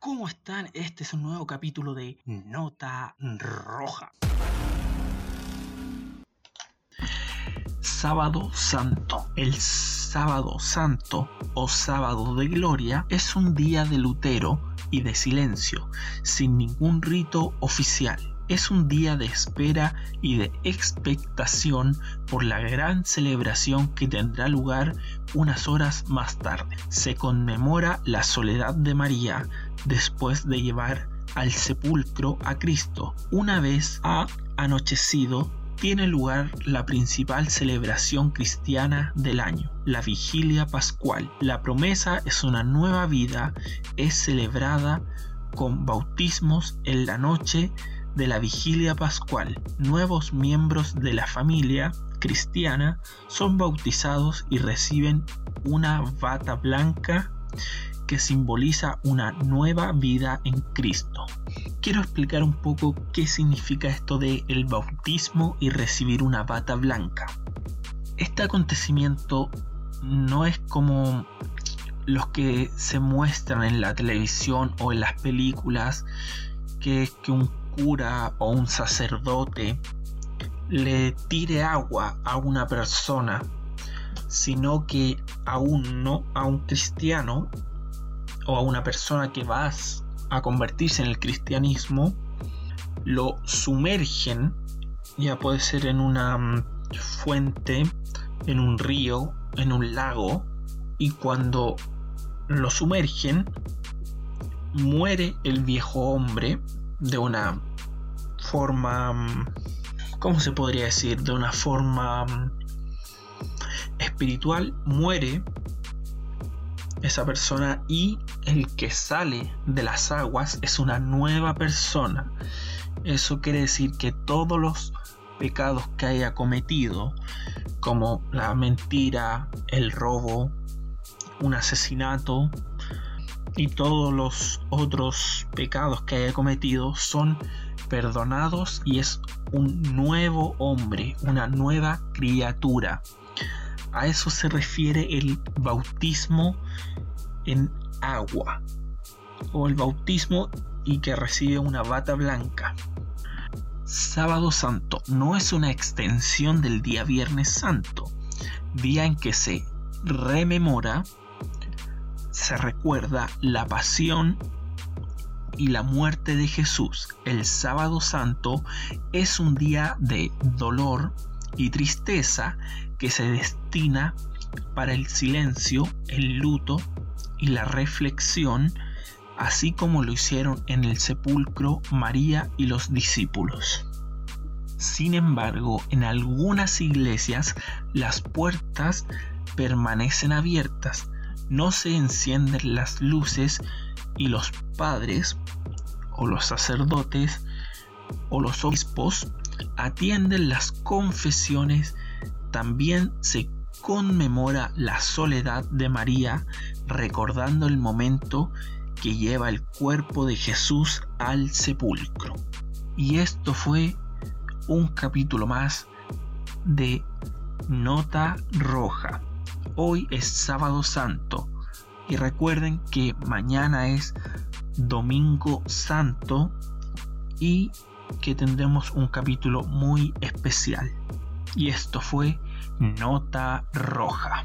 ¿Cómo están? Este es un nuevo capítulo de Nota Roja. Sábado Santo. El sábado santo o sábado de gloria es un día de lutero y de silencio, sin ningún rito oficial es un día de espera y de expectación por la gran celebración que tendrá lugar unas horas más tarde. Se conmemora la soledad de María después de llevar al sepulcro a Cristo. Una vez ha anochecido, tiene lugar la principal celebración cristiana del año, la vigilia pascual. La promesa es una nueva vida, es celebrada con bautismos en la noche de la vigilia pascual, nuevos miembros de la familia cristiana son bautizados y reciben una bata blanca que simboliza una nueva vida en Cristo. Quiero explicar un poco qué significa esto de el bautismo y recibir una bata blanca. Este acontecimiento no es como los que se muestran en la televisión o en las películas, que es que un cura o un sacerdote le tire agua a una persona, sino que a no a un cristiano o a una persona que va a convertirse en el cristianismo, lo sumergen, ya puede ser en una mm, fuente, en un río, en un lago, y cuando lo sumergen, muere el viejo hombre de una forma, ¿cómo se podría decir? De una forma espiritual, muere esa persona y el que sale de las aguas es una nueva persona. Eso quiere decir que todos los pecados que haya cometido, como la mentira, el robo, un asesinato, y todos los otros pecados que haya cometido son perdonados y es un nuevo hombre, una nueva criatura. A eso se refiere el bautismo en agua o el bautismo y que recibe una bata blanca. Sábado Santo no es una extensión del día Viernes Santo, día en que se rememora se recuerda la pasión y la muerte de Jesús. El sábado santo es un día de dolor y tristeza que se destina para el silencio, el luto y la reflexión, así como lo hicieron en el sepulcro María y los discípulos. Sin embargo, en algunas iglesias las puertas permanecen abiertas no se encienden las luces y los padres o los sacerdotes o los obispos atienden las confesiones, también se conmemora la soledad de María recordando el momento que lleva el cuerpo de Jesús al sepulcro. Y esto fue un capítulo más de Nota Roja. Hoy es sábado santo y recuerden que mañana es domingo santo y que tendremos un capítulo muy especial. Y esto fue Nota Roja.